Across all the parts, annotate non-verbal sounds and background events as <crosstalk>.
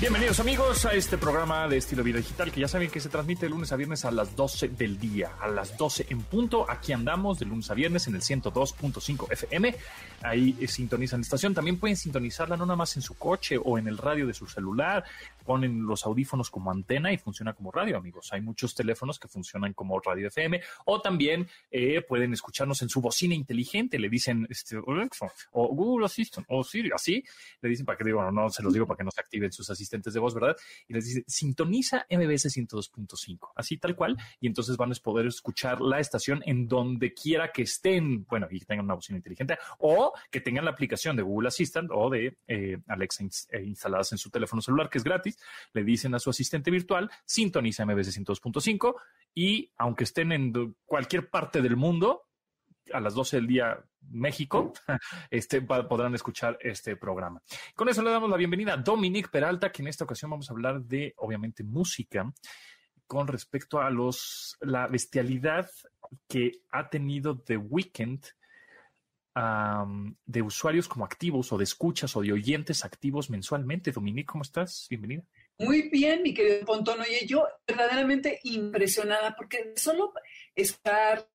Bienvenidos amigos a este programa de estilo vida digital que ya saben que se transmite de lunes a viernes a las 12 del día, a las 12 en punto. Aquí andamos de lunes a viernes en el 102.5 FM. Ahí sintonizan la estación. También pueden sintonizarla no nada más en su coche o en el radio de su celular ponen los audífonos como antena y funciona como radio, amigos. Hay muchos teléfonos que funcionan como radio FM o también eh, pueden escucharnos en su bocina inteligente. Le dicen este, o Google Assistant o Siri, así. Le dicen para que digo, no, se los digo para que no se activen sus asistentes de voz, ¿verdad? Y les dice, sintoniza MBS 102.5, así tal cual. Y entonces van a poder escuchar la estación en donde quiera que estén, bueno, y que tengan una bocina inteligente o que tengan la aplicación de Google Assistant o de eh, Alexa eh, instaladas en su teléfono celular, que es gratis le dicen a su asistente virtual, sintoniza MBC 102.5 y aunque estén en cualquier parte del mundo, a las 12 del día México, <laughs> este, podrán escuchar este programa. Con eso le damos la bienvenida a Dominique Peralta, que en esta ocasión vamos a hablar de, obviamente, música con respecto a los, la bestialidad que ha tenido The Weeknd de usuarios como activos o de escuchas o de oyentes activos mensualmente. Dominique, ¿cómo estás? Bienvenida. Muy bien, mi querido Pontón. Oye, yo verdaderamente impresionada porque solo estar,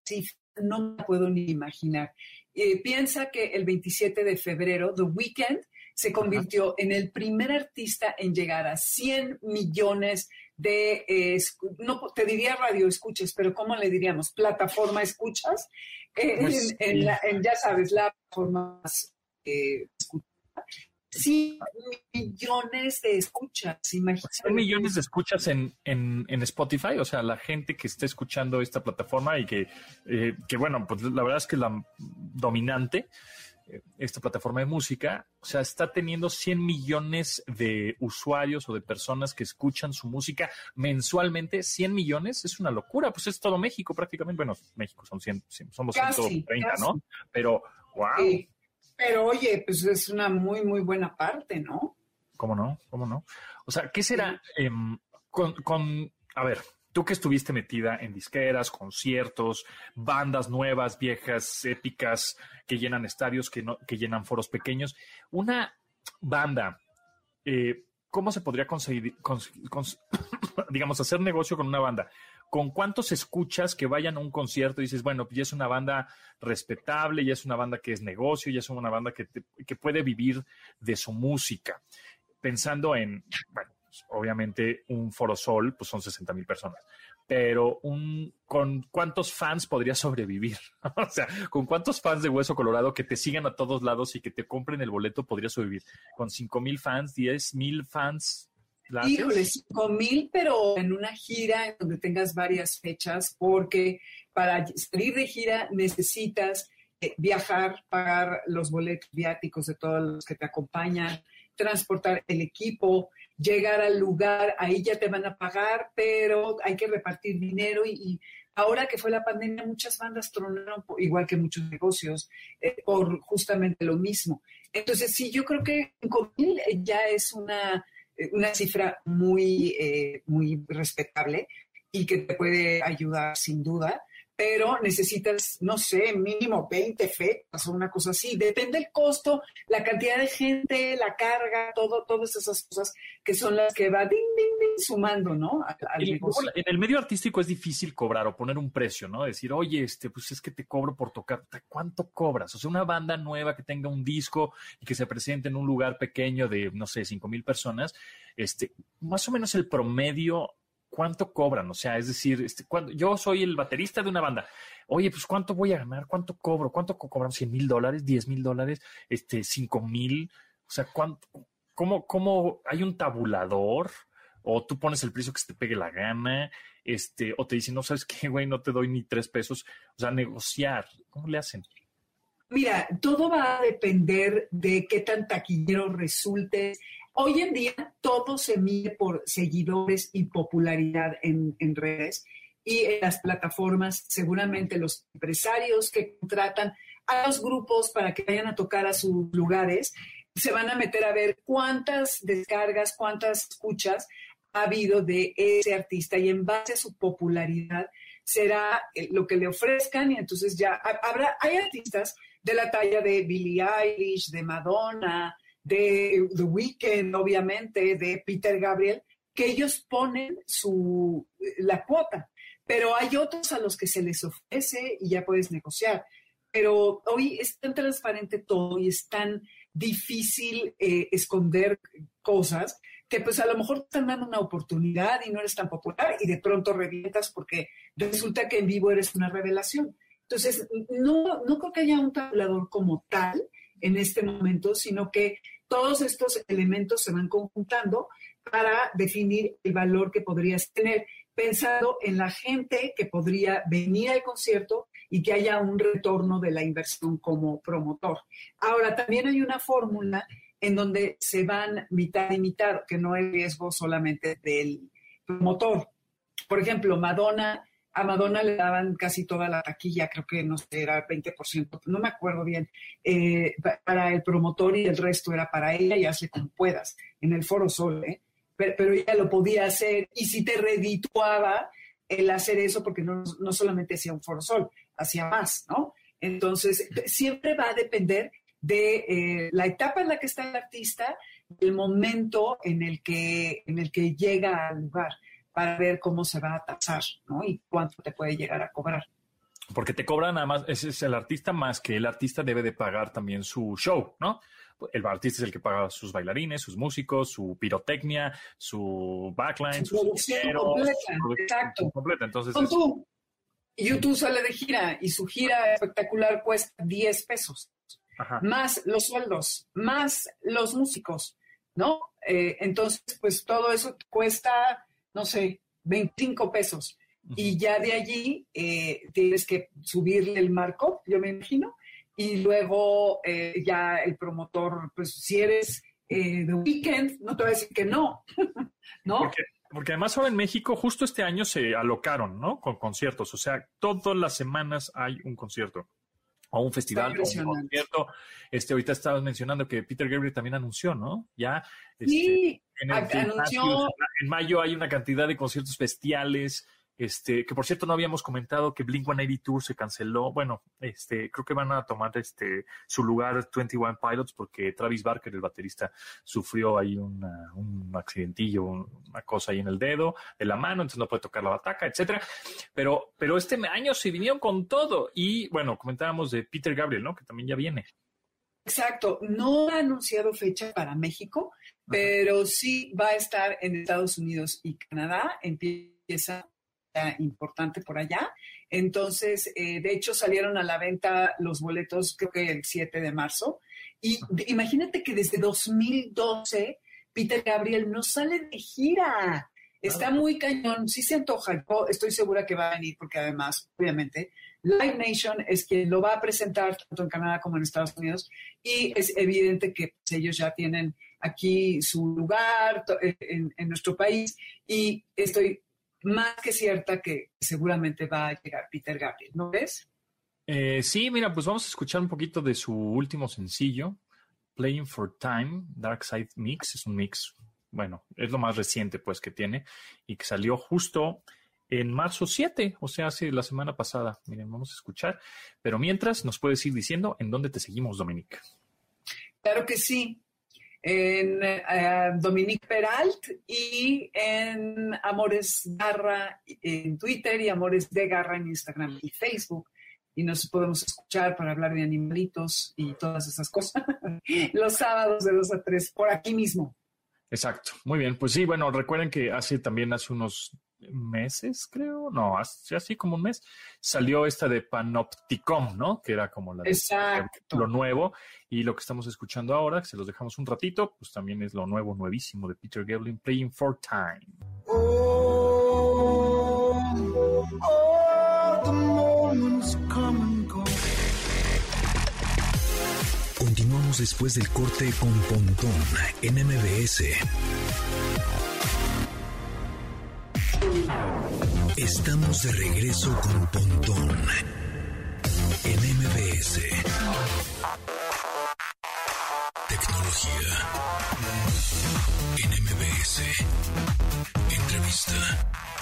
no me puedo ni imaginar. Eh, piensa que el 27 de febrero, The Weeknd, se convirtió en el primer artista en llegar a 100 millones de, eh, no te diría radio escuchas, pero ¿cómo le diríamos? Plataforma escuchas. Eh, pues en, ya sabes, la plataforma eh, Sí, millones de escuchas, imagínate. millones de escuchas en, en, en, Spotify, o sea, la gente que está escuchando esta plataforma y que, que bueno, pues la verdad es que la dominante esta plataforma de música, o sea, está teniendo 100 millones de usuarios o de personas que escuchan su música mensualmente. 100 millones es una locura, pues es todo México prácticamente. Bueno, México son 100, somos 130, ¿no? Pero, wow. Pero oye, pues es una muy, muy buena parte, ¿no? ¿Cómo no? ¿Cómo no? O sea, ¿qué será em, con, con, a ver, Tú que estuviste metida en disqueras, conciertos, bandas nuevas, viejas, épicas, que llenan estadios, que, no, que llenan foros pequeños, una banda, eh, ¿cómo se podría conseguir, <coughs> digamos, hacer negocio con una banda? ¿Con cuántos escuchas que vayan a un concierto y dices, bueno, ya es una banda respetable, ya es una banda que es negocio, ya es una banda que, que puede vivir de su música? Pensando en, bueno, obviamente un Foro Sol, pues son 60 mil personas. Pero un, ¿con cuántos fans podría sobrevivir? <laughs> o sea, ¿con cuántos fans de Hueso Colorado que te sigan a todos lados y que te compren el boleto podría sobrevivir? ¿Con 5 mil fans, 10 mil fans? Híjole, 5 mil, pero en una gira en donde tengas varias fechas, porque para salir de gira necesitas eh, viajar, pagar los boletos viáticos de todos los que te acompañan, transportar el equipo, llegar al lugar, ahí ya te van a pagar, pero hay que repartir dinero y, ahora que fue la pandemia, muchas bandas tronaron, igual que muchos negocios, eh, por justamente lo mismo. Entonces, sí, yo creo que 5.000 ya es una, una cifra muy, eh, muy respetable y que te puede ayudar sin duda pero necesitas, no sé, mínimo 20 fechas o una cosa así. Depende del costo, la cantidad de gente, la carga, todo, todas esas cosas que son las que va ding, ding, ding, sumando, ¿no? en el medio artístico es difícil cobrar o poner un precio, ¿no? Decir, oye, este, pues es que te cobro por tocar. ¿Cuánto cobras? O sea, una banda nueva que tenga un disco y que se presente en un lugar pequeño de, no sé, 5 mil personas, este, más o menos el promedio cuánto cobran, o sea, es decir, este, cuando, yo soy el baterista de una banda, oye, pues cuánto voy a ganar, cuánto cobro, cuánto cobran, 100 mil dólares, 10 mil dólares, este, 5 mil, o sea, cuánto, cómo, cómo hay un tabulador, o tú pones el precio que se te pegue la gana, este, o te dicen, no sabes qué, güey, no te doy ni tres pesos, o sea, negociar, ¿cómo le hacen? Mira, todo va a depender de qué tan taquillero resulte Hoy en día todo se mide por seguidores y popularidad en, redes y en las plataformas, seguramente los empresarios que contratan a los grupos para que vayan a tocar a sus lugares, se van a meter a ver cuántas descargas, cuántas escuchas ha habido de ese artista y en base a su popularidad será eh, lo que le ofrezcan y entonces ya habrá, hay artistas de la talla de Billie Eilish, de Madonna, de The Weeknd, obviamente, de Peter Gabriel, que ellos ponen su, la cuota, pero hay otros a los que se les ofrece y ya puedes negociar. Pero hoy es tan transparente todo y es tan difícil eh, esconder cosas que pues a lo mejor te dando una oportunidad y no eres tan popular y de pronto revientas porque resulta que en vivo eres una revelación. Entonces, no, no creo que haya un tabulador como tal en este momento, sino que todos estos elementos se van conjuntando para definir el valor que podrías tener, pensando en la gente que podría venir al concierto y que haya un retorno de la inversión como promotor. Ahora, también hay una fórmula en donde se van mitad y mitad, que no hay riesgo solamente del promotor. Por ejemplo, Madonna, a Madonna le daban casi toda la taquilla, creo que no sé, era 20%, no me acuerdo bien, eh, para el promotor y el resto era para ella y hazle como puedas, en el Foro Sol, ¿eh? pero, ella lo podía hacer y si te redituaba el hacer eso, porque no, no solamente hacía un Foro Sol, hacía más, ¿no? Entonces, siempre va a depender de eh, la etapa en la que está el artista, el momento en el que, en el que llega al lugar para ver cómo se va a tasar, ¿no? Y cuánto te puede llegar a cobrar. Porque te cobran nada más, ese es el artista más que el artista debe de pagar también su show, ¿no? El artista es el que paga sus bailarines, sus músicos, su pirotecnia, su backline, su producción completa, exacto. Completa. Entonces, tú, YouTube sale de gira y su gira espectacular cuesta 10 pesos más los sueldos, más los músicos, ¿no? Eh, entonces, pues todo eso cuesta, no sé, 25 pesos. Y ya de allí eh, tienes que subirle el marco, yo me imagino, y luego eh, ya el promotor, pues si eres de weekend, no te va a decir que no, <laughs> ¿no? Porque, porque, además ahora en México, justo este año se alocaron, ¿no? Con conciertos, o sea, todas las semanas hay un concierto o un festival, o un concierto. Este, ahorita estabas mencionando que Peter Gabriel también anunció, ¿no? Ya. sí, este, anunció. En mayo hay una cantidad de conciertos bestiales. Este, que por cierto no habíamos comentado que Blink 182 se canceló. Bueno, este, creo que van a tomar este su lugar 21 Pilots porque Travis Barker, el baterista, sufrió ahí un accidentillo, una cosa ahí en el dedo, de la mano, entonces no puede tocar la bataca, etcétera. Pero, pero este año se vinieron con todo. Y bueno, comentábamos de Peter Gabriel, ¿no? Que también ya viene. Exacto, no ha anunciado fecha para México, pero sí va a estar en Estados Unidos y Canadá. Empieza importante por allá. Entonces, eh, de hecho, salieron a la venta los boletos, creo que el 7 de marzo. Y imagínate que desde 2012 Peter Gabriel no sale de gira. Está muy cañón, sí se antoja. Yo estoy segura que va a venir porque además, obviamente, Live Nation es quien lo va a presentar tanto en Canadá como en Estados Unidos y es evidente que pues, ellos ya tienen aquí su lugar en, en, nuestro país y estoy más que cierta que seguramente va a llegar Peter Gabriel, ¿no ves? Eh, sí, mira, pues vamos a escuchar un poquito de su último sencillo, Playing for Time, Dark Side Mix. Es un mix, bueno, es lo más reciente pues que tiene y que salió justo en marzo 7, o sea, hace la semana pasada. Miren, vamos a escuchar. Pero mientras, nos puedes ir diciendo en dónde te seguimos, Dominique. Claro que sí en eh, Dominique Peralt y en Amores Garra en Twitter y Amores de Garra en Instagram y Facebook. Y nos podemos escuchar para hablar de animalitos y todas esas cosas <laughs> los sábados de 2 a 3 por aquí mismo. Exacto, muy bien. Pues sí, bueno, recuerden que hace también hace unos meses, creo, no, hace así como un mes, salió esta de Panopticon, ¿no? Que era como la de, lo nuevo. Y lo que estamos escuchando ahora, que se los dejamos un ratito, pues también es lo nuevo, nuevísimo de Peter Gabriel, Playing for Time. Continuamos después del corte con Pontón en MBS. Estamos de regreso con Pontón en MBS. Tecnología en MBS. Entrevista.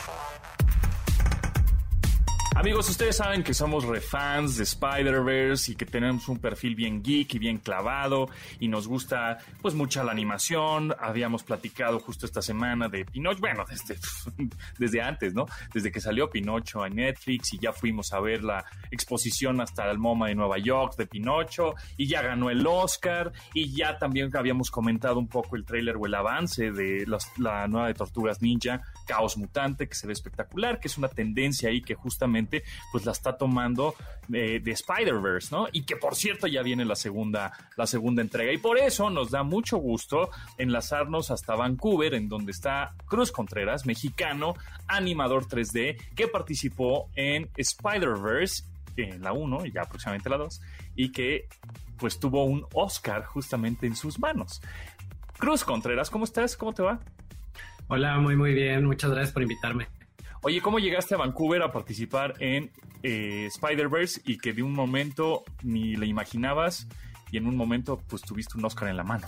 Amigos, ustedes saben que somos refans de Spider-Verse y que tenemos un perfil bien geek y bien clavado y nos gusta pues mucha la animación. Habíamos platicado justo esta semana de Pinocho, bueno, desde, <laughs> desde antes, ¿no? Desde que salió Pinocho en Netflix y ya fuimos a ver la exposición hasta el MoMA de Nueva York de Pinocho y ya ganó el Oscar y ya también habíamos comentado un poco el tráiler o el avance de la nueva de Tortugas Ninja, Caos Mutante, que se ve espectacular, que es una tendencia ahí que justamente pues la está tomando eh, de Spider-Verse, ¿no? Y que por cierto ya viene la segunda, la segunda entrega. Y por eso nos da mucho gusto enlazarnos hasta Vancouver, en donde está Cruz Contreras, mexicano, animador 3D, que participó en Spider-Verse en la 1 y ya próximamente la 2, y que pues tuvo un Oscar justamente en sus manos. Cruz Contreras, ¿cómo estás? ¿Cómo te va? Hola, muy muy bien, muchas gracias por invitarme. Oye, ¿cómo llegaste a Vancouver a participar en eh, Spider-Verse y que de un momento ni le imaginabas y en un momento pues tuviste un Oscar en la mano?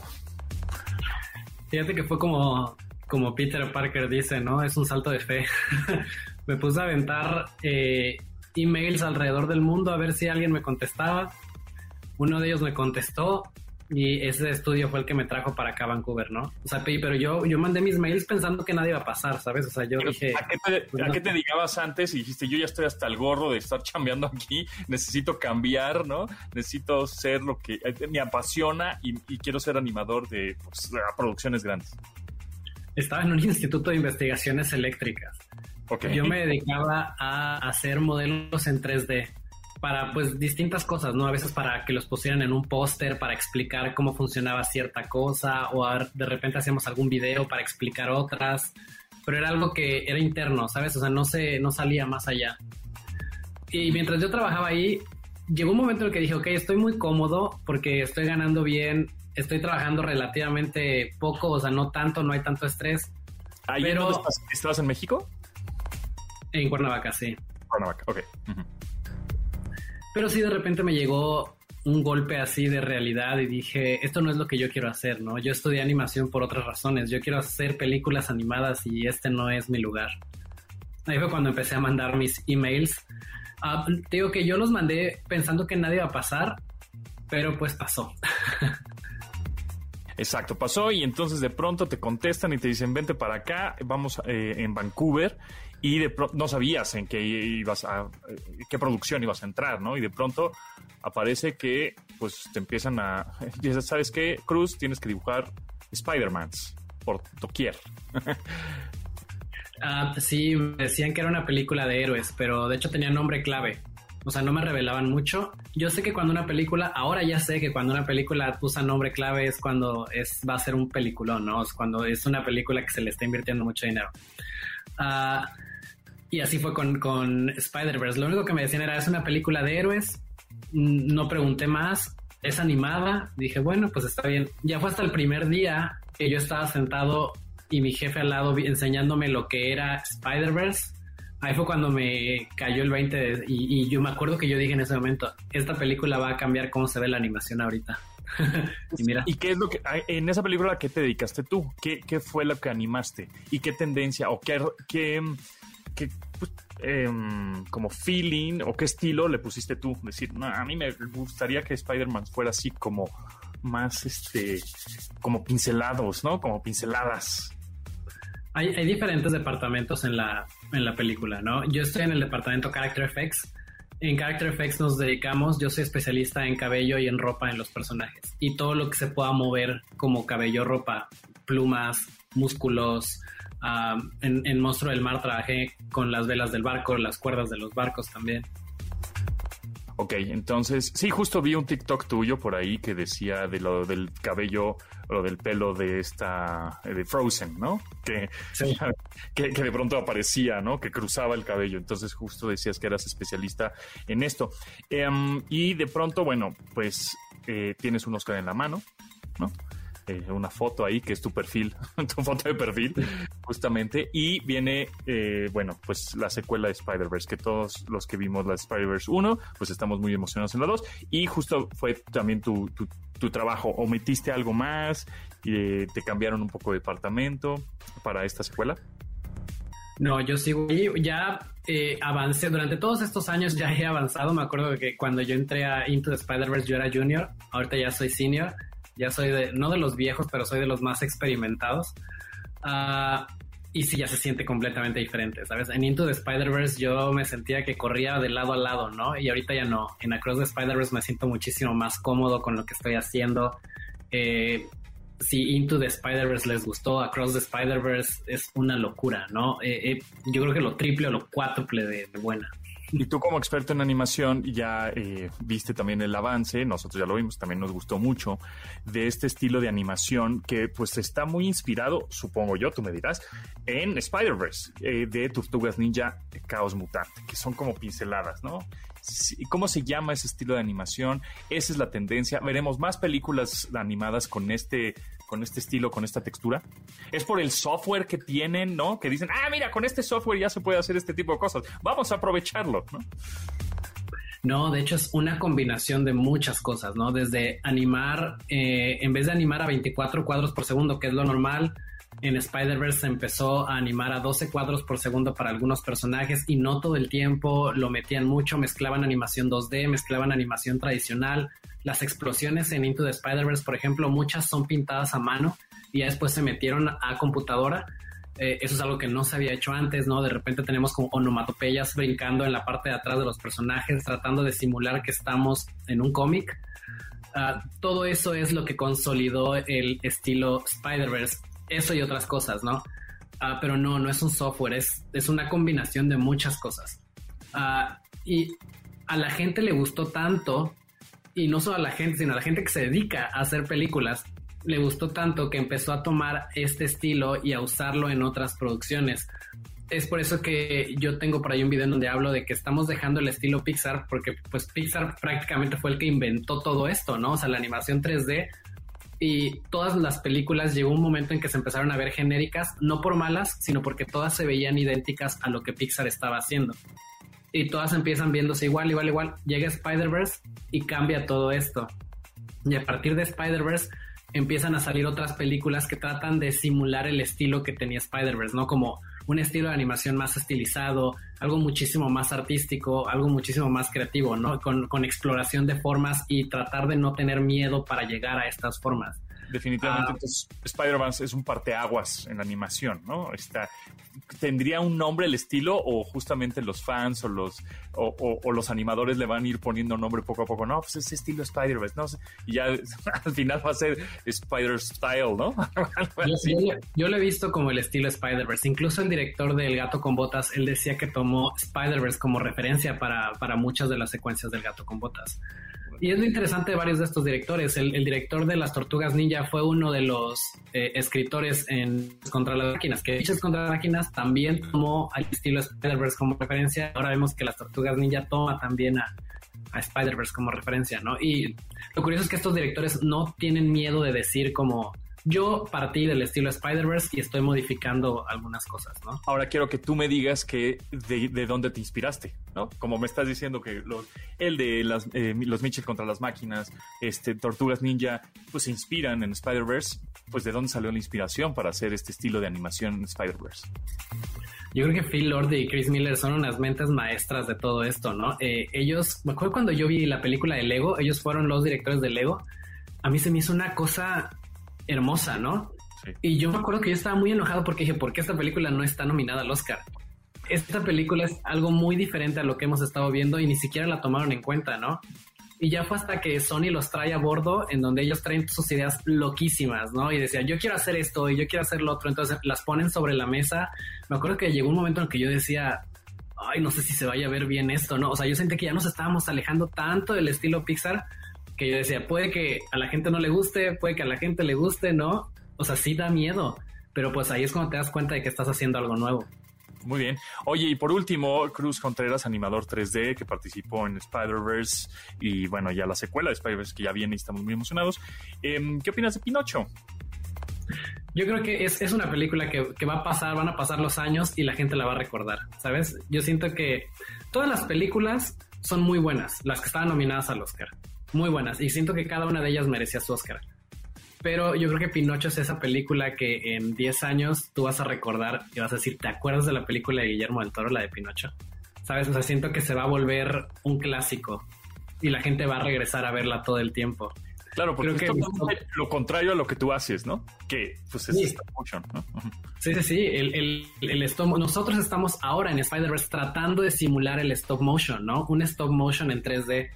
Fíjate que fue como, como Peter Parker dice, ¿no? Es un salto de fe. <laughs> Me puse a aventar eh, emails alrededor del mundo a ver si alguien me contestaba. Uno de ellos me contestó y ese estudio fue el que me trajo para acá a Vancouver, ¿no? O sea, pero yo, yo mandé mis mails pensando que nadie iba a pasar, ¿sabes? O sea, yo dije... ¿A qué te, pues ¿a qué te dedicabas antes y dijiste, yo ya estoy hasta el gorro de estar <laughs> chambeando aquí, necesito cambiar, ¿no? Necesito ser lo que eh, me apasiona y, quiero ser animador de, pues, producciones grandes? Estaba en un instituto de investigaciones eléctricas. Okay. Yo me dedicaba a hacer modelos en 3D para pues distintas cosas, ¿no? A veces para que los pusieran en un póster para explicar cómo funcionaba cierta cosa o de repente hacíamos algún video para explicar otras, pero era algo que era interno, ¿sabes? O sea, no se no salía más allá. Y mientras yo trabajaba ahí, llegó un momento en el que dije, ok, estoy muy cómodo porque estoy ganando bien, estoy trabajando relativamente poco, o sea, no tanto, no hay tanto estrés. ¿Ahí pero... ¿Estabas en México? En Cuernavaca, sí. Cuernavaca, ok. Pero sí de repente me llegó un golpe así de realidad y dije, esto no es lo que yo quiero hacer, ¿no? Yo estudié animación por otras razones, yo quiero hacer películas animadas y este no es mi lugar. Ahí fue cuando empecé a mandar mis emails. Uh, digo que yo los mandé pensando que nadie iba a pasar, pero pues pasó. <laughs> Exacto, pasó y entonces de pronto te contestan y te dicen, vente para acá, vamos eh, en Vancouver y de pronto no sabías en qué ibas a, eh, qué producción ibas a entrar, ¿no? Y de pronto aparece que pues te empiezan a, <laughs> ¿sabes qué? Cruz, tienes que dibujar Spider-Mans por doquier. <laughs> Ah, sí, me decían que era una película de héroes, pero de hecho tenía nombre clave. O sea, no me revelaban mucho. Yo sé que cuando una película, ahora ya sé que cuando una película usa nombre clave es cuando es, va a ser un peliculón, ¿no? Es cuando es una película que se le está invirtiendo mucho dinero. Ah, y así fue con, con Spider-Verse. Lo único que me decían era, es una película de héroes. No pregunté más. Es animada. Dije, bueno, pues está bien. Ya fue hasta el primer día que yo estaba sentado y mi jefe al lado enseñándome lo que era Spider-Verse. Ahí fue cuando me cayó el 20 y, yo me acuerdo que yo dije en ese momento, esta película va a cambiar cómo se ve la animación ahorita. <laughs> y mira. ¿Y qué es lo que en esa película a qué te dedicaste tú? ¿Qué, qué fue lo que animaste? ¿Y qué tendencia o qué, qué qué em, como feeling o qué estilo le pusiste tú? Decir, a mí me gustaría que Spider-Man fuera así como más, este, como pincelados, ¿no? Como pinceladas. Hay, hay, diferentes departamentos en la, en la película, ¿no? Yo estoy en el departamento Character Effects. En Character Effects nos dedicamos, yo soy especialista en cabello y en ropa en los personajes. Y todo lo que se pueda mover como cabello, ropa, plumas, músculos, en, Monstruo del Mar trabajé con las velas del barco, las cuerdas de los barcos también. Ok, entonces, sí, justo vi un TikTok tuyo por ahí que decía de lo del cabello o del pelo de esta, de Frozen, ¿no? <laughs> Que, que, de pronto aparecía, ¿no? Que cruzaba el cabello. Entonces, justo decías que eras especialista en esto. Em, y de pronto, bueno, pues eh, tienes un Oscar en la mano, ¿no? Eh, una foto ahí que es tu perfil, <laughs> tu foto de perfil, justamente. Y viene, eh, bueno, pues la secuela de Spider-Verse, que todos los que vimos la Spider-Verse 1, pues estamos muy emocionados en la 2. Y justo fue también tu, tu, trabajo. ¿O metiste algo más? y ¿Te cambiaron un poco de departamento para esta secuela? No, yo sigo ahí. Ya eh, avancé durante todos estos años, ya he avanzado. Me acuerdo que cuando yo entré a Into the Spider-Verse, yo era junior. Ahorita ya soy senior. Ya soy de, no de los viejos, pero soy de los más experimentados. Ah, y sí, ya se siente completamente diferente, ¿sabes? En Into the Spider-Verse yo me sentía que corría de lado a lado, ¿no? Y ahorita ya no. En Across the Spider-Verse me siento muchísimo más cómodo con lo que estoy haciendo. Eh, si Into the Spider-Verse les gustó, Across the Spider-Verse es una locura, ¿no? Eh, eh, yo creo que lo triple o lo cuádruple de, buena. Y tú como experto en animación ya eh, viste también el avance, nosotros ya lo vimos, también nos gustó mucho, de este estilo de animación que pues está muy inspirado, supongo yo, tú me dirás, en Spider-Verse, de Tortugas Ninja Caos Mutante, que son como pinceladas, ¿no? ¿Cómo se llama ese estilo de animación? Esa es la tendencia. Veremos más películas animadas con este, con este estilo, con esta textura. Es por el software que tienen, ¿no? Que dicen, ah, mira, con este software ya se puede hacer este tipo de cosas. Vamos a aprovecharlo, ¿no? No, de hecho es una combinación de muchas cosas, ¿no? Desde animar, eh, en vez de animar a 24 cuadros por segundo, que es lo normal, en Spider-Verse se empezó a animar a 12 cuadros por segundo para algunos personajes y no todo el tiempo lo metían mucho, mezclaban animación 2D, mezclaban animación tradicional. Las explosiones en Into the Spider-Verse, por ejemplo, muchas son pintadas a mano y ya después se metieron a computadora. Eh, eso es algo que no se había hecho antes, ¿no? De repente tenemos como onomatopeyas brincando en la parte de atrás de los personajes, tratando de simular que estamos en un cómic. Ah, todo eso es lo que consolidó el estilo Spider-Verse eso y otras cosas, ¿no? Ah, pero no, no es un software, es, es una combinación de muchas cosas. Ah, y a la gente le gustó tanto, y no solo a la gente, sino a la gente que se dedica a hacer películas, le gustó tanto que empezó a tomar este estilo y a usarlo en otras producciones. Es por eso que yo tengo por ahí un video en donde hablo de que estamos dejando el estilo Pixar, porque pues Pixar prácticamente fue el que inventó todo esto, ¿no? O sea, la animación 3D y todas las películas llegó un momento en que se empezaron a ver genéricas, no por malas, sino porque todas se veían idénticas a lo que Pixar estaba haciendo. Y todas empiezan viéndose igual, igual, igual. Llega Spider-Verse y cambia todo esto. Y a partir de Spider-Verse empiezan a salir otras películas que tratan de simular el estilo que tenía Spider-Verse, ¿no? Como un estilo de animación más estilizado, algo muchísimo más artístico, algo muchísimo más creativo, ¿no? Con, con exploración de formas y tratar de no tener miedo para llegar a estas formas. Definitivamente, ah. entonces Spider-Man es un parteaguas en la animación, ¿no? Está, ¿Tendría un nombre el estilo o justamente los fans o los, o, los animadores le van a ir poniendo nombre poco a poco? No, pues ese estilo Spider-Man, ¿no? Y ya <laughs> al final va a ser Spider-Style, ¿no? <laughs> yo, lo he visto como el estilo Spider-Verse. Incluso el director del Gato con Botas, él decía que tomó Spider-Verse como referencia para, para muchas de las secuencias del Gato con Botas. Y es lo interesante de varios de estos directores. El, director de Las Tortugas Ninja fue uno de los eh, escritores en Contra las Máquinas, que Dichas Contra las Máquinas también tomó al estilo Spider-Verse como referencia. Ahora vemos que Las Tortugas Ninja toma también a, a Spider-Verse como referencia, ¿no? Y lo curioso es que estos directores no tienen miedo de decir como yo partí del estilo Spider-Verse y estoy modificando algunas cosas, ¿no? Ahora quiero que tú me digas que de, dónde te inspiraste, ¿no? Como me estás diciendo que el de las, eh, los Mitchell contra las máquinas, este, Tortugas Ninja, pues se inspiran en Spider-Verse, pues de dónde salió la inspiración para hacer este estilo de animación en Spider-Verse. Yo creo que Phil Lord y Chris Miller son unas mentes maestras de todo esto, ¿no? Eh, ellos, me acuerdo cuando yo vi la película de Lego, ellos fueron los directores de Lego. A mí se me hizo una cosa hermosa, ¿no? Y yo me acuerdo que yo estaba muy enojado porque dije, ¿por qué esta película no está nominada al Oscar? Esta película es algo muy diferente a lo que hemos estado viendo y ni siquiera la tomaron en cuenta, ¿no? Y ya fue hasta que Sony los trae a bordo, en donde ellos traen sus ideas loquísimas, ¿no? Y decía, yo quiero hacer esto y yo quiero hacer lo otro. Entonces las ponen sobre la mesa. Me acuerdo que llegó un momento en que yo decía, ay, no sé si se vaya a ver bien esto, ¿no? O sea, yo sentí que ya nos estábamos alejando tanto del estilo Pixar que yo decía, puede que a la gente no le guste, puede que a la gente le guste, ¿no? O sea, sí da miedo, pero pues ahí es cuando te das cuenta de que estás haciendo algo nuevo. Muy bien. Oye, y por último, Cruz Contreras, animador 3D, que participó en Spider-Verse y bueno, ya la secuela de Spider-Verse que ya viene y estamos muy emocionados. Em, ¿Qué opinas de Pinocho? Yo creo que es, una película que, que, va a pasar, van a pasar los años y la gente la va a recordar, ¿sabes? Yo siento que todas las películas son muy buenas, las que estaban nominadas al Oscar muy buenas y siento que cada una de ellas merecía su Oscar. Pero yo creo que Pinocho es esa película que en 10 años tú vas a recordar y vas a decir, ¿te acuerdas de la película de Guillermo del Toro, la de Pinocho? ¿Sabes? O sea, siento que se va a volver un clásico y la gente va a regresar a verla todo el tiempo. Claro, porque Creo que lo contrario a lo que tú haces, ¿no? Que pues es stop motion, ¿no? Sí, sí, sí. El, el, stop, nosotros estamos ahora en Spider-Verse tratando de simular el stop motion, ¿no? Un stop motion en 3D.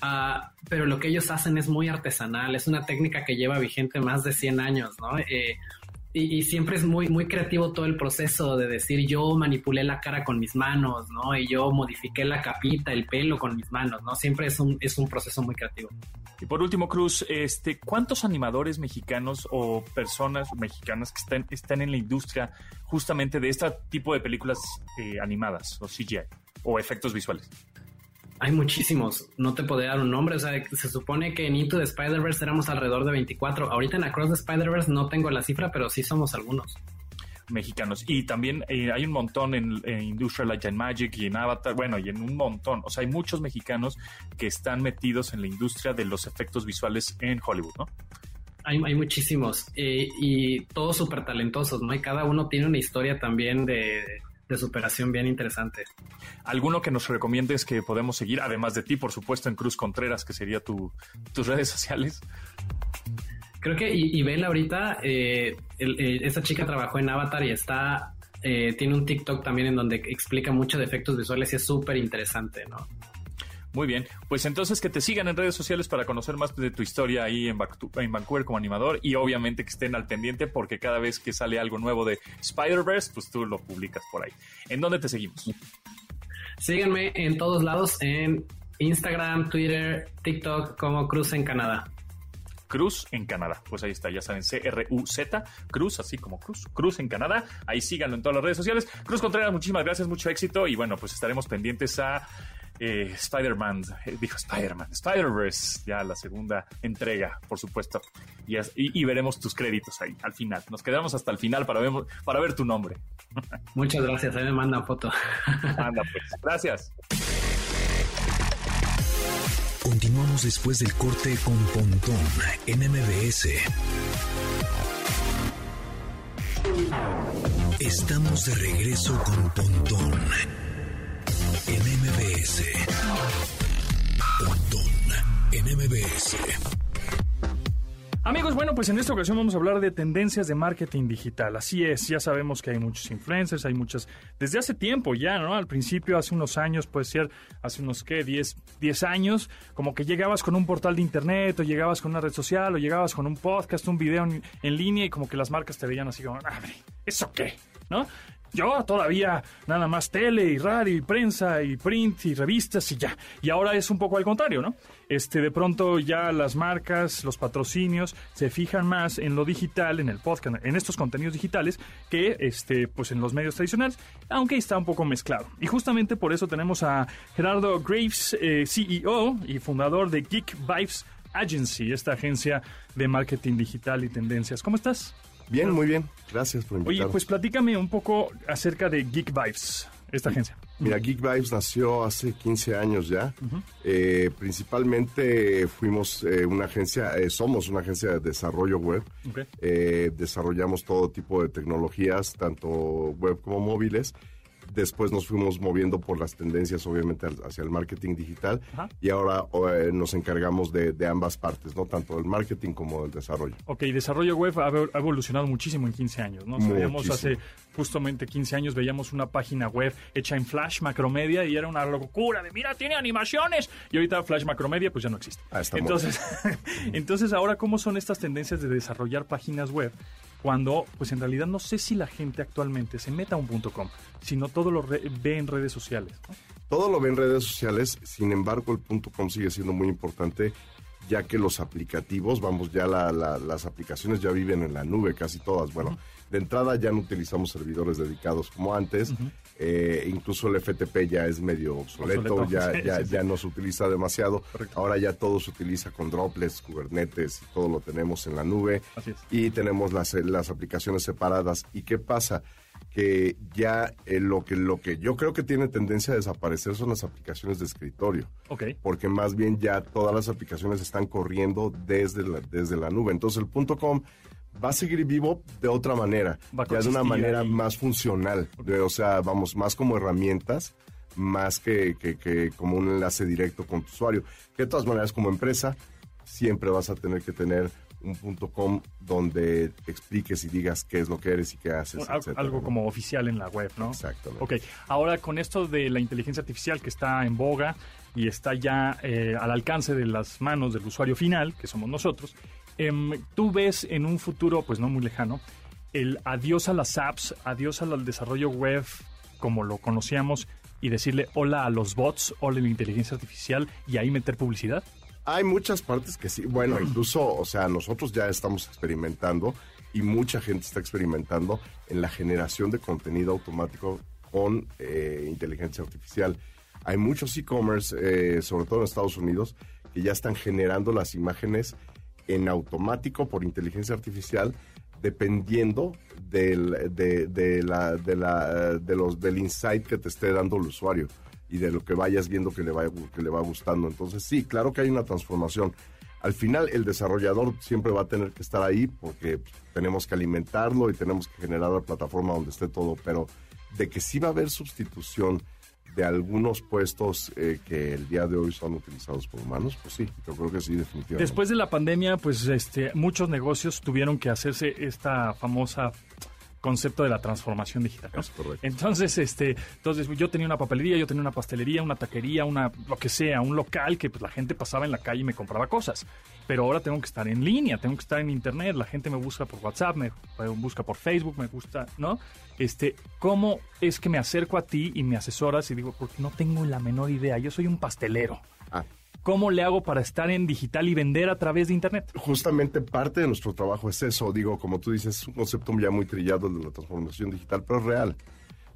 Ah, pero lo que ellos hacen es muy artesanal, es una técnica que lleva vigente más de 100 años, ¿no? Eh, y, siempre es muy, muy creativo todo el proceso de decir yo manipulé la cara con mis manos, ¿no? Y yo modifiqué la capita, el pelo con mis manos, ¿no? Siempre es un, es un proceso muy creativo. Y por último, Cruz, este, ¿cuántos animadores mexicanos o personas mexicanas que están, están en la industria justamente de este tipo de películas eh, animadas o CGI o efectos visuales? Hay muchísimos, no te podría dar un nombre, o sea, se supone que en Into the Spider-Verse éramos alrededor de 24, ahorita en Across the Spider-Verse no tengo la cifra, pero sí somos algunos. Mexicanos. Y también eh, hay un montón en, Industrial Light and Magic y en Avatar, bueno, y en un montón. O sea, hay muchos mexicanos que están metidos en la industria de los efectos visuales en Hollywood, ¿no? Hay, hay muchísimos eh, y todos súper talentosos, ¿no? Y cada uno tiene una historia también de, de superación bien interesante. ¿Alguno que nos recomiendes que podemos seguir, además de ti, por supuesto, en Cruz Contreras, que sería tu, tus redes sociales? Creo que Ibel ahorita, eh, esa chica trabajó en Avatar y está, eh, tiene un TikTok también en donde explica mucho de efectos visuales y es súper interesante, ¿no? Muy bien, pues entonces que te sigan en redes sociales para conocer más de tu historia ahí en, Vancouver como animador y obviamente que estén al pendiente porque cada vez que sale algo nuevo de Spider-Verse, pues tú lo publicas por ahí. ¿En dónde te seguimos? Síganme en todos lados, en Instagram, Twitter, TikTok como Cruz en Canadá. Cruz en Canadá. Pues ahí está, ya saben, C-R-U-Z, Cruz, así como Cruz, Cruz en Canadá. Ahí síganlo en todas las redes sociales. Cruz Contreras, muchísimas gracias, mucho éxito y bueno, pues estaremos pendientes a eh, Spider-Man, eh, dijo Spider-Man, Spider-Verse, ya la segunda entrega, por supuesto. Y, veremos tus créditos ahí al final. Nos quedamos hasta el final para ver, para ver tu nombre. <laughs> Muchas gracias, ahí me mandan foto. <laughs> Anda pues, gracias. Continuamos después del corte con Pontón en MBS. Estamos de regreso con Pontón en MBS. en MBS. Amigos, bueno, pues en esta ocasión vamos a hablar de tendencias de marketing digital. Así es, ya sabemos que hay muchos influencers, hay muchas, desde hace tiempo ya, ¿no? Al principio, hace unos años, puede ser, hace unos, ¿qué? 10, 10 años, como que llegabas con un portal de internet, o llegabas con una red social, o llegabas con un podcast, un video en, en línea, y como que las marcas te veían así como, ah, ¿eso qué? ¿No? Yo todavía nada más tele y radio y prensa y print y revistas y ya. Y ahora es un poco al contrario, ¿no? Este, de pronto ya las marcas, los patrocinios se fijan más en lo digital, en el podcast, en estos contenidos digitales que este, pues en los medios tradicionales, aunque está un poco mezclado. Y justamente por eso tenemos a Gerardo Graves, eh, CEO y fundador de Geek Vibes Agency, esta agencia de marketing digital y tendencias. ¿Cómo estás? Bien, muy bien. Gracias por invitarme. Oye, pues platícame un poco acerca de Geek Vibes, esta agencia. Mira, Geek Vibes nació hace 15 años ya. Eh, principalmente fuimos eh, una agencia, eh, somos una agencia de desarrollo web. desarrollamos todo tipo de tecnologías, tanto web como móviles. Después nos fuimos moviendo por las tendencias, obviamente, hacia el marketing digital. Y ahora eh, nos encargamos de, ambas partes, ¿no? Tanto del marketing como del desarrollo. Ok, desarrollo web ha, evolucionado muchísimo en 15 años, ¿no? Veíamos hace justamente 15 años, veíamos una página web hecha en Flash Macromedia y era una locura de, mira, tiene animaciones. Y ahorita Flash Macromedia, pues ya no existe. Ah, entonces, <laughs> entonces, ahora, ¿cómo son estas tendencias de desarrollar páginas web? Cuando pues en realidad no sé si la gente actualmente se meta a un punto .com, sino todo lo ve en redes sociales. Todo lo ve en redes sociales, sin embargo el punto .com sigue siendo muy importante ya que los aplicativos, vamos, ya las aplicaciones ya viven en la nube, casi todas. Bueno, de entrada ya no utilizamos servidores dedicados como antes. Eh, incluso el FTP ya es medio obsoleto, ya, ya, ya no se utiliza demasiado. Ahora ya todo se utiliza con Droplets, Kubernetes, todo lo tenemos en la nube. Y tenemos las, las aplicaciones separadas. ¿Y qué pasa? que ya eh, lo que lo que yo creo que tiene tendencia a desaparecer son las aplicaciones de escritorio. Ok. Porque más bien ya todas las aplicaciones están corriendo desde la, desde la nube. Entonces el punto com va a seguir vivo de otra manera, Va ya de una manera ahí. más funcional. De- o sea, vamos, más como herramientas, más que, que, que como un enlace directo con tu usuario. Que de todas maneras, como empresa, siempre vas a tener que tener un punto com donde expliques y digas qué es lo que eres y qué haces. Etcétera, algo ¿no? como oficial en la web, ¿no? Exactamente. Ok, ahora con esto de la inteligencia artificial que está en boga y está ya eh, al alcance de las manos del usuario final, que somos nosotros, em, tú ves en un futuro, pues no muy lejano, el adiós a las apps, adiós al desarrollo web como lo conocíamos y decirle hola a los bots, hola a la inteligencia artificial y ahí meter publicidad. Hay muchas partes que sí. Bueno, <clears throat> incluso, o sea, nosotros ya estamos experimentando y mucha gente está experimentando en la generación de contenido automático con eh, inteligencia artificial. Hay muchos e-commerce, eh, sobre todo en Estados Unidos, que ya están generando las imágenes en automático por inteligencia artificial, dependiendo del, de, de la, de, la, de los, del insight que te esté dando el usuario y de lo que vayas viendo que le va, que le va gustando. Entonces, sí, claro que hay una transformación. Al final, el desarrollador siempre va a tener que estar ahí porque tenemos que alimentarlo y tenemos que generar la plataforma donde esté todo, pero de que sí va a haber sustitución de algunos puestos eh, que el día de hoy son utilizados por humanos, pues sí, yo creo que sí, definitivamente. Después de la pandemia, pues este, muchos negocios tuvieron que hacerse esta famosa concepto de la transformación digital. ¿no? Es correcto. Entonces, este, entonces yo tenía una papelería, yo tenía una pastelería, una taquería, una lo que sea, un local que pues la gente pasaba en la calle y me compraba cosas. Pero ahora tengo que estar en línea, tengo que estar en internet, la gente me busca por WhatsApp, me me busca por Facebook, me gusta, ¿no? Este, ¿cómo es que me acerco a ti y me asesoras y digo, porque no tengo la menor idea, yo soy un pastelero. Ah, ¿Cómo le hago para estar en digital y vender a través de internet? justamente parte de nuestro trabajo es eso. Digo, como tú dices, es un concepto ya muy trillado el de la transformación digital, pero es real.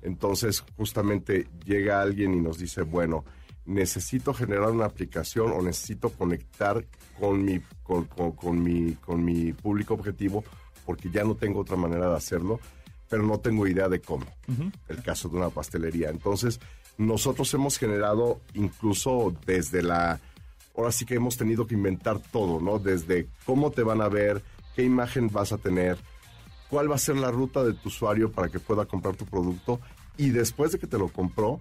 Entonces, justamente llega alguien y nos dice, bueno, necesito generar una aplicación o necesito conectar con mi, con, con- con mi, con mi público objetivo porque ya no tengo otra manera de hacerlo, pero no tengo idea de cómo. El caso de una pastelería. Entonces, nosotros hemos generado incluso desde la ahora sí que hemos tenido que inventar todo, ¿no? Desde cómo te van a ver, qué imagen vas a tener, cuál va a ser la ruta de tu usuario para que pueda comprar tu producto y después de que te lo compró,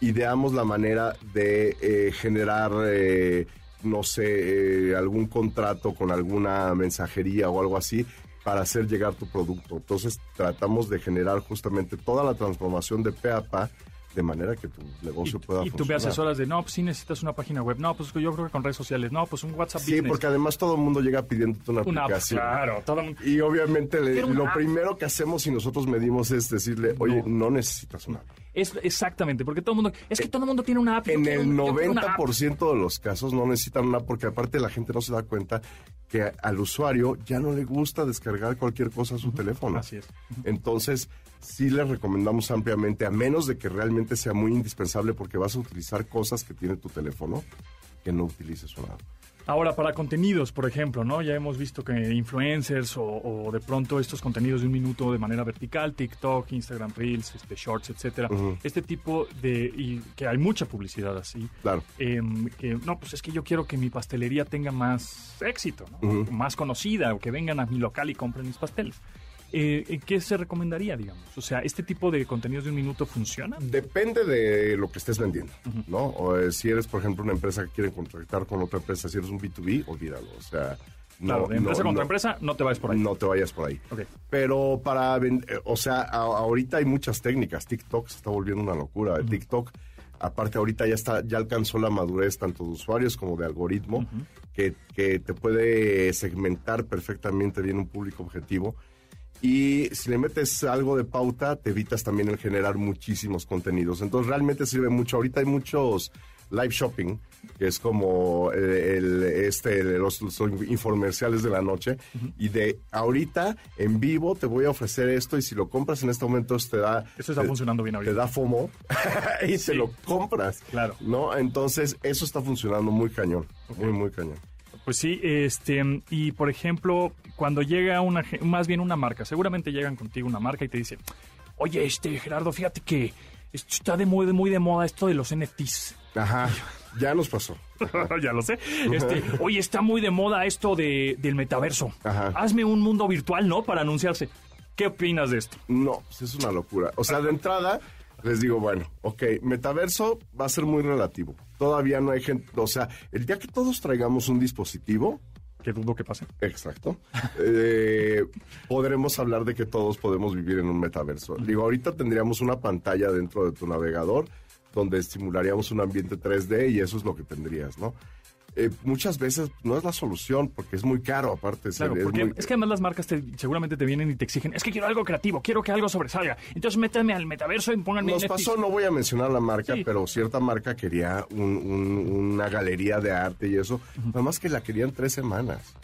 ideamos la manera de eh, generar, eh, no sé, eh, algún contrato con alguna mensajería o algo así para hacer llegar tu producto. Entonces tratamos de generar justamente toda la transformación de pe a pa de manera que tu negocio pueda y tú me funcionar. asesoras de, no, pues sí necesitas una página web, no, pues yo creo que con redes sociales, no, pues un WhatsApp Sí, Business. porque además todo el mundo llega pidiéndote una, una app, aplicación. claro, todo el mundo- Y obviamente le- lo app. primero que hacemos y nosotros medimos es decirle, oye, No. no, necesitas una app. Es exactamente, porque todo el mundo, es que todo el mundo tiene una app. En el quiero una app. 90% de los casos no necesitan una app porque aparte la gente no se da cuenta que al usuario ya no le gusta descargar cualquier cosa a su teléfono. Así es. Entonces, sí les recomendamos ampliamente, a menos de que realmente sea muy indispensable porque vas a utilizar cosas que tiene tu teléfono, que no utilices una. Ahora, para contenidos, por ejemplo, ¿no? Ya hemos visto que influencers o, o de pronto estos contenidos de un minuto de manera vertical, TikTok, Instagram Reels, este, Shorts, etcétera. Este tipo de... y que hay mucha publicidad así. Claro. em, que no, pues es que yo quiero que mi pastelería tenga más éxito, ¿no? Más conocida, o que vengan a mi local y compren mis pasteles. Eh, ¿Qué se recomendaría, digamos? O sea, ¿este tipo de contenidos de un minuto funciona? Depende de lo que estés vendiendo, ¿no? O eh, si eres, por ejemplo, una empresa que quiere contratar con otra empresa, si eres un B2B, olvídalo. O sea, no, Claro, de empresa no, contra no, empresa, no te vayas por ahí. No te vayas por ahí. Ok. Pero para, eh, o sea, a- ahorita hay muchas técnicas. TikTok se está volviendo una locura. TikTok, aparte ahorita ya está, ya alcanzó la madurez tanto de usuarios como de algoritmo, que, que te puede segmentar perfectamente bien un público objetivo. Y si le metes algo de pauta, te evitas también el generar muchísimos contenidos. Entonces realmente sirve mucho. Ahorita hay muchos live shopping, que es como eh, el, este, los, los infomerciales de la noche. Y de ahorita en vivo te voy a ofrecer esto y si lo compras en este momento te da... Eso está te- funcionando bien Te ahorita. da FOMO <laughs> y Sí. te lo compras. Claro. ¿No? Entonces eso está funcionando muy cañón. Muy, muy cañón. Pues sí, este, y por ejemplo, cuando llega una, más bien una marca, seguramente llegan contigo una marca y te dice, oye, este, Gerardo, fíjate que está de muy, muy de moda esto de los NFTs. Ajá, ya nos pasó. <laughs> ya lo sé. Este, <laughs> oye, está muy de moda esto de, del metaverso. Ajá. Hazme un mundo virtual, ¿no? Para anunciarse. ¿Qué opinas de esto? No, pues es una locura. O sea, de entrada, les digo, bueno, ok, metaverso va a ser muy relativo. Todavía no hay gente, o sea, el día que todos traigamos un dispositivo, que dudo que pase. Exacto. Eh, <laughs> podremos hablar de que todos podemos vivir en un metaverso. Digo, ahorita tendríamos una pantalla dentro de tu navegador donde estimularíamos un ambiente 3D y eso es lo que tendrías, ¿no? Eh, muchas veces no es la solución porque es muy caro aparte. Claro, es, que además las marcas te, seguramente te vienen y te exigen, es que quiero algo creativo, quiero que algo sobresalga. Entonces méteme al metaverso y pónganme... Nos pasó, no voy a mencionar la marca, pero cierta marca quería una galería de arte y eso, nada más que la querían tres semanas.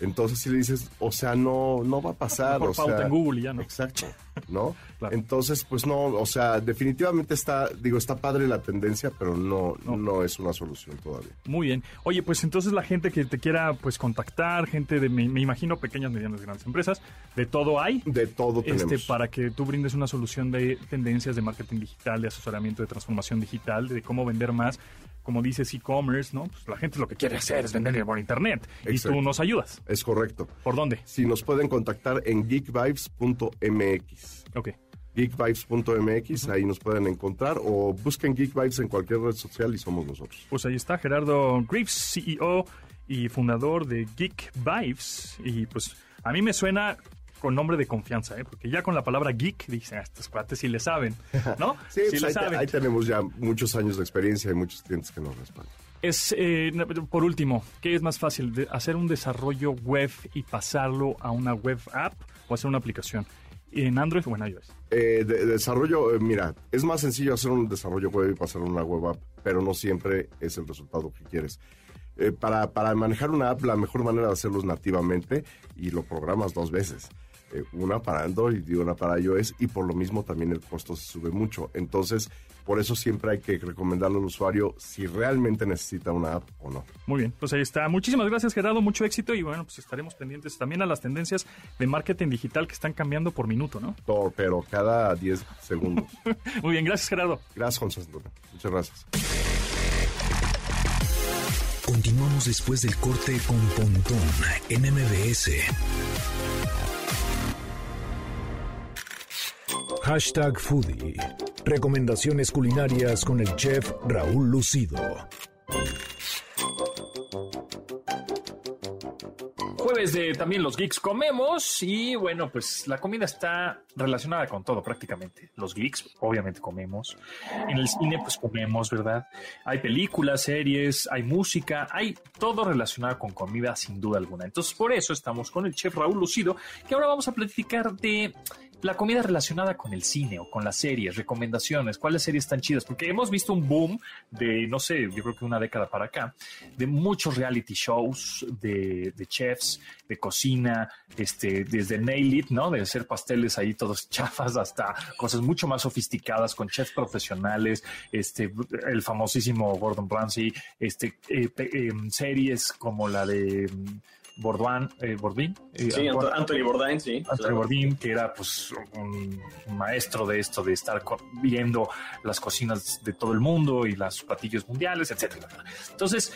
Entonces si le dices, o sea, no, no va a pasar. Por o pauta en Google ya, ¿no? Exacto, ¿no? <laughs> Entonces, pues no, o sea, definitivamente está, digo, está padre la tendencia, pero no, no, es una solución todavía. Muy bien. Oye, pues entonces la gente que te quiera, pues, contactar, gente de, me, imagino, pequeñas, medianas, grandes empresas, de todo hay. De todo este, tenemos. Para que tú brindes una solución de tendencias de marketing digital, de asesoramiento de transformación digital, de cómo vender más como dices, e-commerce, ¿no? Pues la gente lo que quiere hacer es vender por internet. Y tú nos ayudas. Es correcto. ¿Por dónde? Si nos pueden contactar en geekvibes.mx. Ok. Geekvibes.mx, ahí nos pueden encontrar o busquen Geekvibes en cualquier red social y somos nosotros. Pues ahí está Gerardo Greaves, CEO y fundador de Geek Vibes. Y pues a mí me suena con nombre de confianza, ¿eh? porque ya con la palabra geek dicen, a estos cuates sí le saben, ¿no? <laughs> sí, pues le ahí, saben. ahí, tenemos ya muchos años de experiencia y muchos clientes que nos respaldan. Es, eh, por último, ¿qué es más fácil? De ¿Hacer un desarrollo web y pasarlo a una web app o hacer una aplicación? ¿En Android o en iOS? Eh, de, desarrollo, eh, mira, es más sencillo hacer un desarrollo web y pasarlo a una web app, pero no siempre es el resultado que quieres. para, para manejar una app, la mejor manera de hacerlo es nativamente y lo programas dos veces. Eh, una para Android y una para iOS y por lo mismo también el costo se sube mucho. Entonces, por eso siempre hay que recomendarle al usuario si realmente necesita una app o no. Muy bien, pues ahí está. Muchísimas gracias Gerardo, mucho éxito y bueno, pues estaremos pendientes también a las tendencias de marketing digital que están cambiando por minuto, ¿no? Todo, pero cada 10 segundos. <laughs> Muy bien, gracias Gerardo. Gracias José Muchas gracias. Continuamos después del corte con Pontón en MBS. Hashtag Foodie. Recomendaciones culinarias con el chef Raúl Lucido. Jueves de también los geeks comemos y bueno, pues la comida está relacionada con todo prácticamente. Los geeks obviamente comemos, en el cine pues comemos, ¿verdad? Hay películas, series, hay música, hay todo relacionado con comida sin duda alguna. Entonces por eso estamos con el chef Raúl Lucido, que ahora vamos a platicar de la comida relacionada con el cine o con las series, recomendaciones, cuáles series están chidas, porque hemos visto un boom de, no sé, yo creo que una década para acá, de muchos reality shows, de, chefs, de cocina, este, desde Nail It, ¿no? De hacer pasteles ahí todos <laughs> chafas hasta cosas mucho más sofisticadas con chefs profesionales, este, el famosísimo Gordon Ramsay, este, eh, eh, series como la de Borduan, eh, Bordín. Eh, sí, Anthony Bourdain, sí. Anthony Bourdain, que era pues un, maestro de esto, de estar viendo las cocinas de todo el mundo y los platillos mundiales, etcétera. Entonces,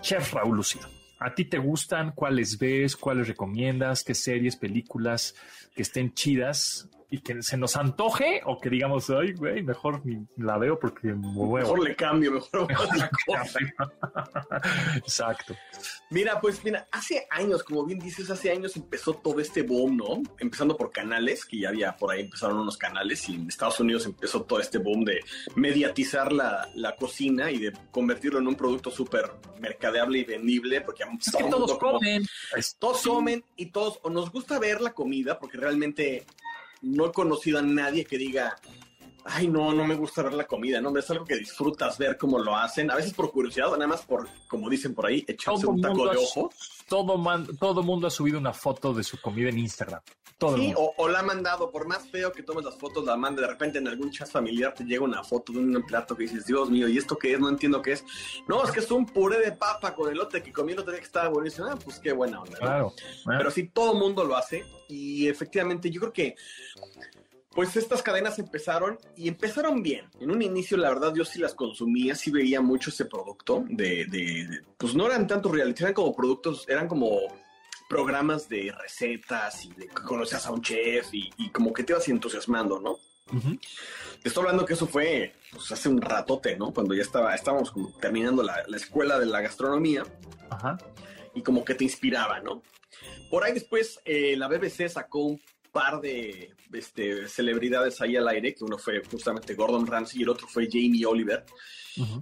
Chef Raúl Lucido, ¿a ti te gustan? ¿Cuáles ves? ¿Cuáles recomiendas? ¿Qué series, películas que estén chidas y que se nos antoje o que digamos, ay, güey, mejor ni la veo porque Mejor le cambio, mejor, <laughs> Exacto. Mira, pues mira, hace años, como bien dices, hace años empezó todo este boom, ¿no? Empezando por canales, que ya había por ahí empezaron unos canales y en Estados Unidos empezó todo este boom de mediatizar la, la cocina y de convertirlo en un producto súper mercadeable y vendible, porque es que todos comen. Todos comen y todos, o nos gusta ver la comida, porque realmente no he conocido a nadie que diga, ay, no, no me gusta ver la comida, ¿no? Es algo que disfrutas ver cómo lo hacen, a veces por curiosidad, nada más por, como dicen por ahí, echarse un taco de ojo. Todo, man, todo mundo ha subido una foto de su comida en Instagram. Todo sí, o, la ha mandado, por más feo que tomes las fotos, la manda, de repente en algún chat familiar te llega una foto de un plato que dices, Dios mío, ¿y esto qué es? No entiendo qué es. No, es que es un puré de papa con elote que comí el otro día que estaba buenísimo. Ah, pues qué buena onda. Claro. Pero sí, todo mundo lo hace y efectivamente yo creo que pues estas cadenas empezaron y empezaron bien. En un inicio, la verdad, yo sí las consumía, sí veía mucho ese producto de, de, pues no eran tanto reality, eran como productos, eran como programas de recetas y de que conocías a un chef y, como que te ibas entusiasmando, ¿no? Te estoy hablando que eso fue pues, hace un ratote, ¿no? Cuando ya estaba, estábamos como terminando la, la escuela de la gastronomía Ajá. y como que te inspiraba, ¿no? Por ahí después eh, la BBC sacó un par de este, celebridades ahí al aire, que uno fue justamente Gordon Ramsay y el otro fue Jamie Oliver,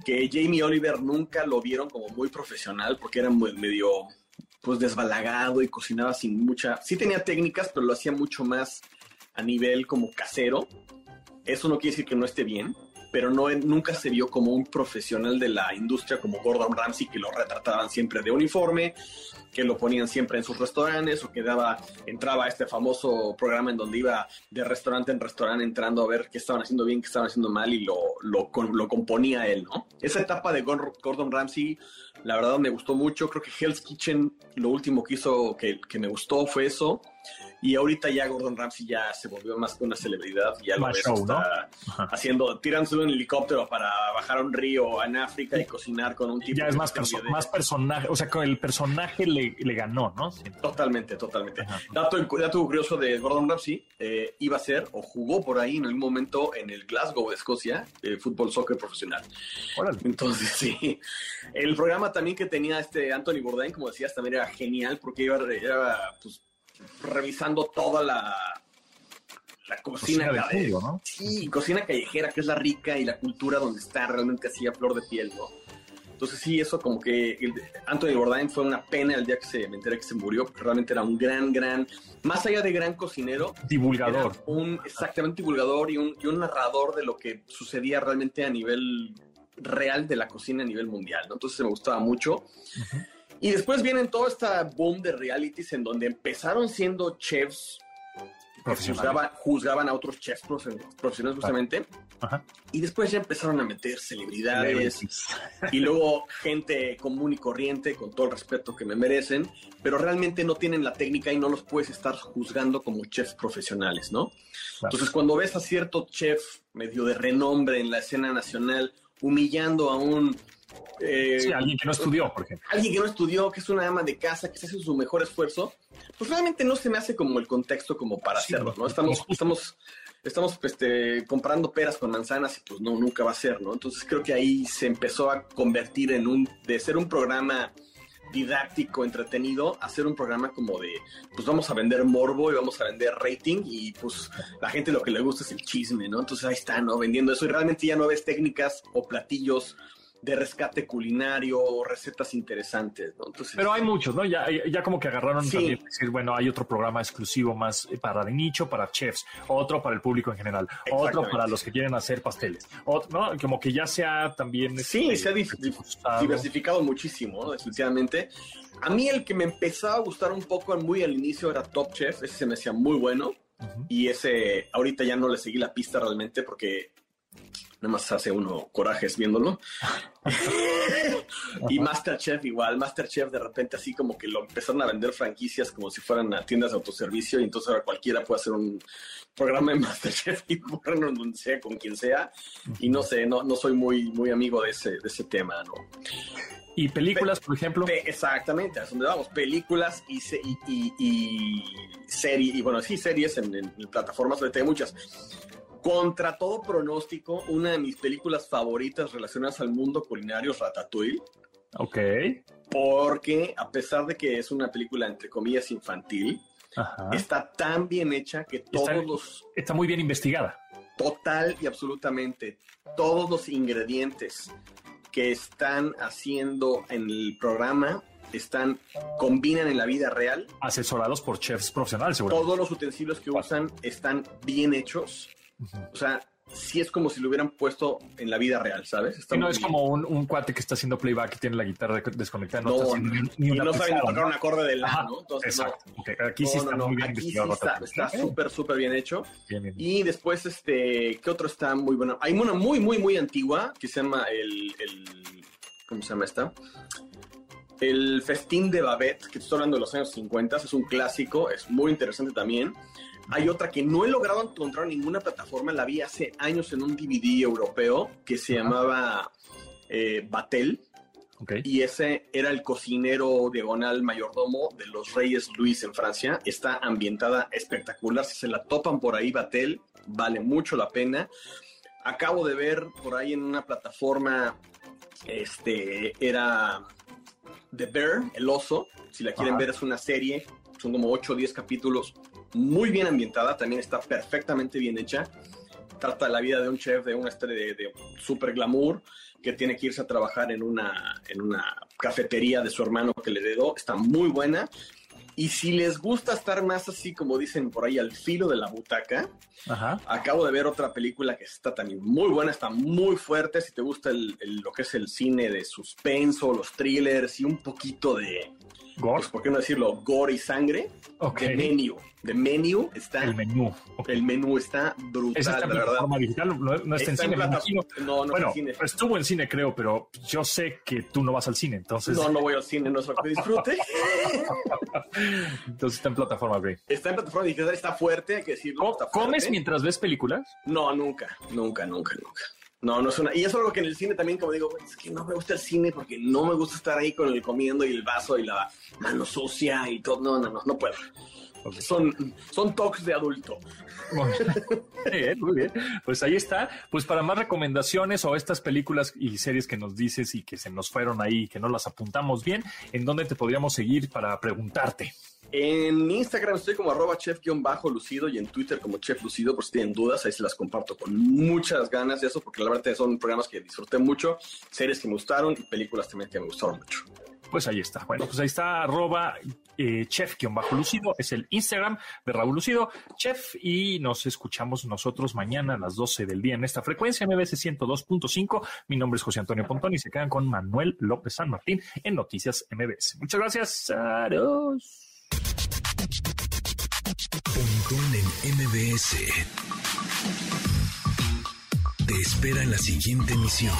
que Jamie Oliver nunca lo vieron como muy profesional porque era medio pues desbalagado y cocinaba sin mucha, sí tenía técnicas, pero lo hacía mucho más a nivel como casero. Eso no quiere decir que no esté bien, pero no, nunca se vio como un profesional de la industria como Gordon Ramsay, que lo retrataban siempre de uniforme, que lo ponían siempre en sus restaurantes o que daba, entraba a este famoso programa en donde iba de restaurante en restaurante entrando a ver qué estaban haciendo bien, qué estaban haciendo mal y lo, lo, componía él, ¿no? Esa etapa de Gordon Ramsay, la verdad me gustó mucho. Creo que Hell's Kitchen, lo último que hizo que, que me gustó fue eso. Y ahorita ya Gordon Ramsay ya se volvió más que una celebridad, ya lo ves, está haciendo, tirándose un helicóptero para bajar a un río en África y cocinar con un tipo. Ya es más, más personaje, o sea, con el personaje le, le ganó, ¿no? Totalmente, totalmente. Dato, dato, curioso de Gordon Ramsay, eh, iba a ser o jugó por ahí en algún momento en el Glasgow de Escocia, eh, fútbol soccer profesional. Entonces, sí. El programa también que tenía este Anthony Bourdain, como decías, también era genial porque iba, era, pues, revisando toda la, la cocina, cocina ¿no? Sí, cocina callejera, que es la rica y la cultura donde está realmente así a flor de piel, ¿no? Entonces sí, eso como que Anthony Bourdain fue una pena el día que se me enteré que se murió, realmente era un gran, gran, más allá de gran cocinero. Divulgador. Un exactamente divulgador y un, y un narrador de lo que sucedía realmente a nivel real de la cocina a nivel mundial, ¿no? Entonces me gustaba mucho. Y después vienen todo esta boom de realities en donde empezaron siendo chefs juzgaban, juzgaban a otros chefs profesionales justamente. Y después ya empezaron a meter celebridades <laughs> y luego gente común y corriente, con todo el respeto que me merecen, pero realmente no tienen la técnica y no los puedes estar juzgando como chefs profesionales, ¿no? Entonces, cuando ves a cierto chef medio de renombre en la escena nacional humillando a un eh, sí, alguien que no estudió, por ejemplo. Alguien que no estudió, que es una ama de casa, que se hace su mejor esfuerzo, pues realmente no se me hace como el contexto como para hacerlo, ¿no? Estamos, estamos, estamos este, comprando peras con manzanas y pues no, nunca va a ser, ¿no? Entonces creo que ahí se empezó a convertir en un, de ser un programa didáctico, entretenido, a ser un programa como de, pues vamos a vender morbo y vamos a vender rating y pues la gente lo que le gusta es el chisme, ¿no? Entonces ahí está, ¿no? Vendiendo eso y realmente ya no ves técnicas o platillos de rescate culinario, recetas interesantes, ¿no? Entonces, Pero hay muchos, ¿no? Ya, ya como que agarraron también decir, bueno, hay otro programa exclusivo más para de nicho, para chefs, otro para el público en general, otro para los que quieren hacer pasteles, otro, ¿no? Como que ya sea también... Sí, este, se ha diversificado muchísimo, ¿no? Definitivamente. A mí el que me empezaba a gustar un poco muy al inicio era Top Chef, ese se me hacía muy bueno. Y ese, ahorita ya no le seguí la pista realmente porque nada más hace uno corajes viéndolo. <laughs> y Masterchef igual, Masterchef de repente así como que lo empezaron a vender franquicias como si fueran a tiendas de autoservicio y entonces ahora cualquiera puede hacer un programa de Masterchef y ponerlo donde sea, con quien sea. Y no sé, no, no soy muy, muy amigo de ese, de ese tema, ¿no? ¿Y películas, por ejemplo? exactamente, a donde vamos. Películas y, y, y, series, y bueno, sí, series en, en plataformas, hay muchas. Contra todo pronóstico, una de mis películas favoritas relacionadas al mundo culinario es Ratatouille. Ok. Porque a pesar de que es una película entre comillas infantil, está tan bien hecha que todos está, los... Está muy bien investigada. Total y absolutamente. Todos los ingredientes que están haciendo en el programa están combinan en la vida real. Asesorados por chefs profesionales, seguro. Todos los utensilios que usan están bien hechos o sea, sí es como si lo hubieran puesto en la vida real, ¿sabes? no es como un, cuate que está haciendo playback y tiene la guitarra desconectada. No, está ni, una y no saben tocar un acorde de la, ¿no? exacto. Aquí sí está muy bien aquí sí está súper, súper bien hecho. Y después, este, ¿qué otro está muy bueno? Hay una muy, muy, muy antigua que se llama el, el ¿cómo se llama esta? El Festín de Babette, que estoy hablando de los años 50, es un clásico, es muy interesante también Hay otra que no he logrado encontrar en ninguna plataforma, la vi hace años en un DVD europeo que se llamaba eh, Batel. Y ese era el cocinero diagonal mayordomo de los Reyes Luis en Francia. Está ambientada espectacular. Si se la topan por ahí, Batel, vale mucho la pena. Acabo de ver por ahí en una plataforma, este, era The Bear, el oso. Si la quieren ver, es una serie. Son como 8 o 10 capítulos. Muy bien ambientada, también está perfectamente bien hecha. Trata la vida de un chef de una estrella de, de super glamour que tiene que irse a trabajar en una, en una cafetería de su hermano que le heredó. Está muy buena. Y si les gusta estar más así, como dicen por ahí, al filo de la butaca, acabo de ver otra película que está también muy buena, está muy fuerte. Si te gusta lo que es el cine de suspenso, los thrillers y un poquito de, Gore. Pues, ¿Por qué no decirlo? Gore y sangre. Okay. De menú. De menú está. El menú. El menú está brutal, ¿Es esta plataforma digital? No, está, en cine, No, no bueno, está en cine. Estuvo en cine, creo, pero yo sé que tú no vas al cine, entonces. No, no voy al cine, no es lo que disfrute. <laughs> entonces está en plataforma, güey. Está en plataforma digital, está fuerte, hay que decirlo. Está ¿Comes mientras ves películas? No, nunca, nunca, nunca, nunca. No, no es una. Y es algo que en el cine también, como digo, es que no me gusta el cine porque no me gusta estar ahí con el comiendo y el vaso y la mano sucia y todo. No, no, no, no puedo. Son, son talks de adulto. Muy bien, muy bien. Pues ahí está. Pues para más recomendaciones o estas películas y series que nos dices y que se nos fueron ahí y que no las apuntamos bien, ¿en dónde te podríamos seguir para preguntarte? En Instagram estoy como arroba chef-lucido y en Twitter como chef lucido, por si tienen dudas, ahí se las comparto con muchas ganas de eso, porque la verdad son programas que disfruté mucho, series que me gustaron y películas también que me gustaron mucho. Pues ahí está. Bueno, pues ahí está arroba eh, chef-lucido, es el Instagram de Raúl Lucido, chef, y nos escuchamos nosotros mañana a las 12 del día en esta frecuencia MBS 102.5. Mi nombre es José Antonio Pontón y se quedan con Manuel López San Martín en Noticias MBS. Muchas gracias. Adiós. Pontón en MBS. Te espera la siguiente emisión.